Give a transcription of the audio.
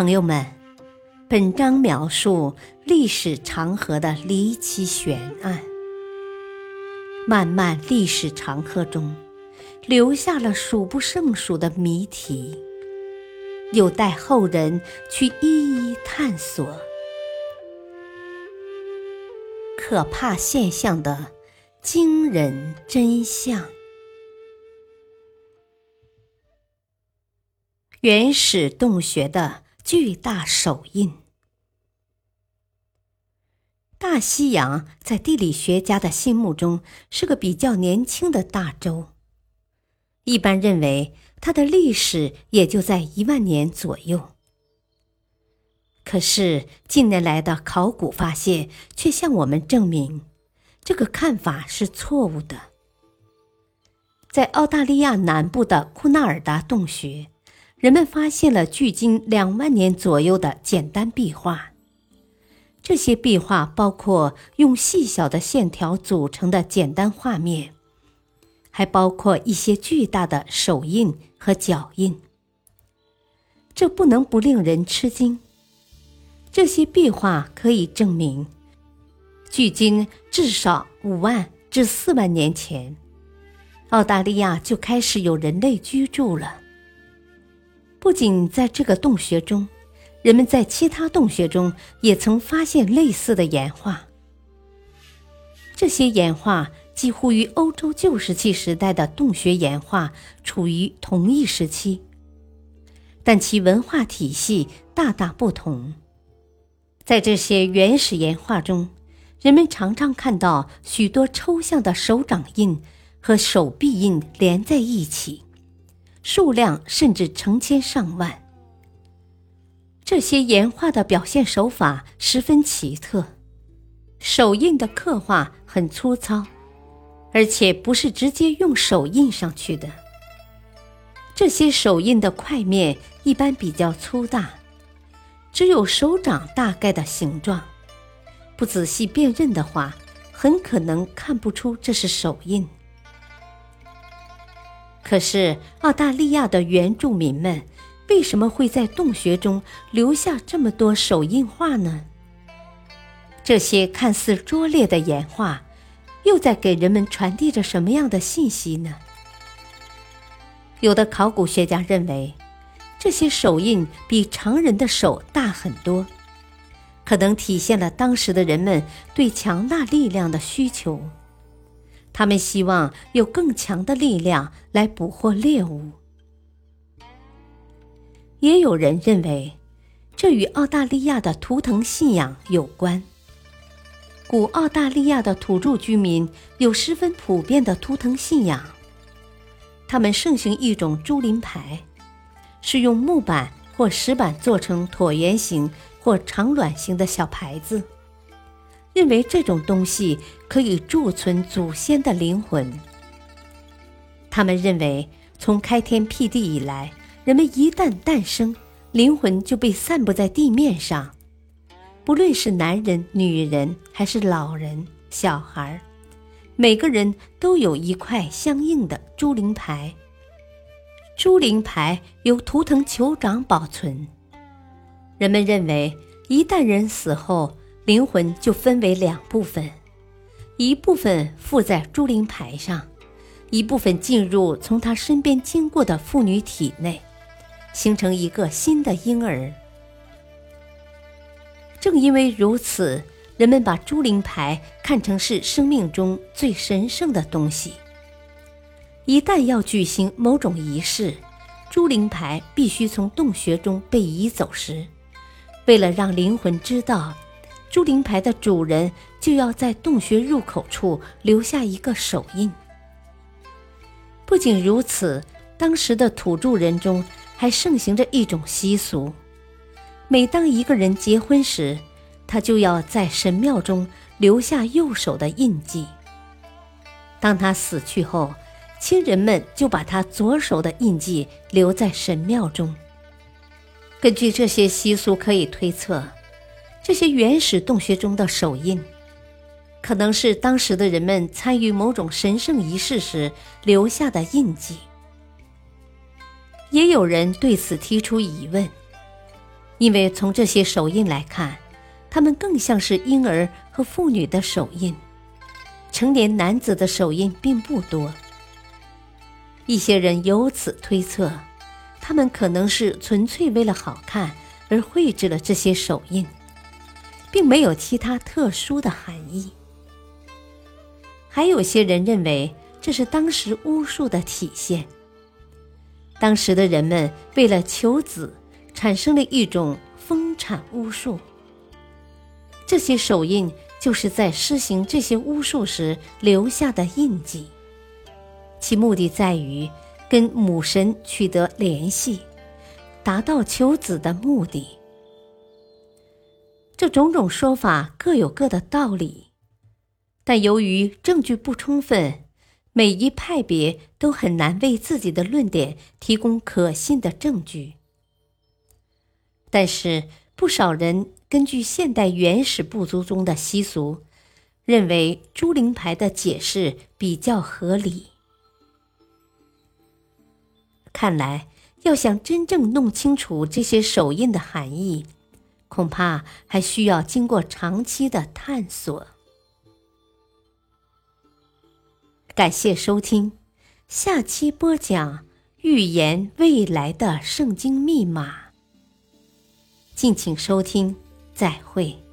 朋友们，本章描述历史长河的离奇悬案。漫漫历史长河中，留下了数不胜数的谜题，有待后人去一一探索。可怕现象的惊人真相。原始洞穴的巨大手印。大西洋在地理学家的心目中是个比较年轻的大洲，一般认为它的历史也就在一万年左右。可是近年来的考古发现却向我们证明，这个看法是错误的。在澳大利亚南部的库纳尔达洞穴。人们发现了距今两万年左右的简单壁画，这些壁画包括用细小的线条组成的简单画面，还包括一些巨大的手印和脚印。这不能不令人吃惊。这些壁画可以证明，距今至少五万至四万年前，澳大利亚就开始有人类居住了。不仅在这个洞穴中，人们在其他洞穴中也曾发现类似的岩画。这些岩画几乎与欧洲旧石器时代的洞穴岩画处于同一时期，但其文化体系大大不同。在这些原始岩画中，人们常常看到许多抽象的手掌印和手臂印连在一起。数量甚至成千上万。这些岩画的表现手法十分奇特，手印的刻画很粗糙，而且不是直接用手印上去的。这些手印的块面一般比较粗大，只有手掌大概的形状。不仔细辨认的话，很可能看不出这是手印。可是，澳大利亚的原住民们为什么会在洞穴中留下这么多手印画呢？这些看似拙劣的岩画，又在给人们传递着什么样的信息呢？有的考古学家认为，这些手印比常人的手大很多，可能体现了当时的人们对强大力量的需求。他们希望有更强的力量来捕获猎物。也有人认为，这与澳大利亚的图腾信仰有关。古澳大利亚的土著居民有十分普遍的图腾信仰，他们盛行一种猪林牌，是用木板或石板做成椭圆形或长卵形的小牌子。认为这种东西可以贮存祖先的灵魂。他们认为，从开天辟地以来，人们一旦诞生，灵魂就被散布在地面上。不论是男人、女人，还是老人、小孩，每个人都有一块相应的猪灵牌。猪灵牌由图腾酋长保存。人们认为，一旦人死后，灵魂就分为两部分，一部分附在朱灵牌上，一部分进入从他身边经过的妇女体内，形成一个新的婴儿。正因为如此，人们把朱灵牌看成是生命中最神圣的东西。一旦要举行某种仪式，朱灵牌必须从洞穴中被移走时，为了让灵魂知道。朱灵牌的主人就要在洞穴入口处留下一个手印。不仅如此，当时的土著人中还盛行着一种习俗：每当一个人结婚时，他就要在神庙中留下右手的印记。当他死去后，亲人们就把他左手的印记留在神庙中。根据这些习俗，可以推测。这些原始洞穴中的手印，可能是当时的人们参与某种神圣仪式时留下的印记。也有人对此提出疑问：因为从这些手印来看，他们更像是婴儿和妇女的手印，成年男子的手印并不多。一些人由此推测，他们可能是纯粹为了好看而绘制了这些手印，并没有其他特殊的含义。还有些人认为这是当时巫术的体现。当时的人们为了求子，产生了一种丰产巫术。这些手印就是在施行这些巫术时留下的印记，其目的在于跟母神取得联系，达到求子的目的。这种种说法各有各的道理，但由于证据不充分。每一派别都很难为自己的论点提供可信的证据，但是不少人根据现代原始部族中的习俗，认为朱灵牌的解释比较合理。看来，要想真正弄清楚这些手印的含义，恐怕还需要经过长期的探索。感谢收听，下期播讲预言未来的圣经密码。敬请收听，再会。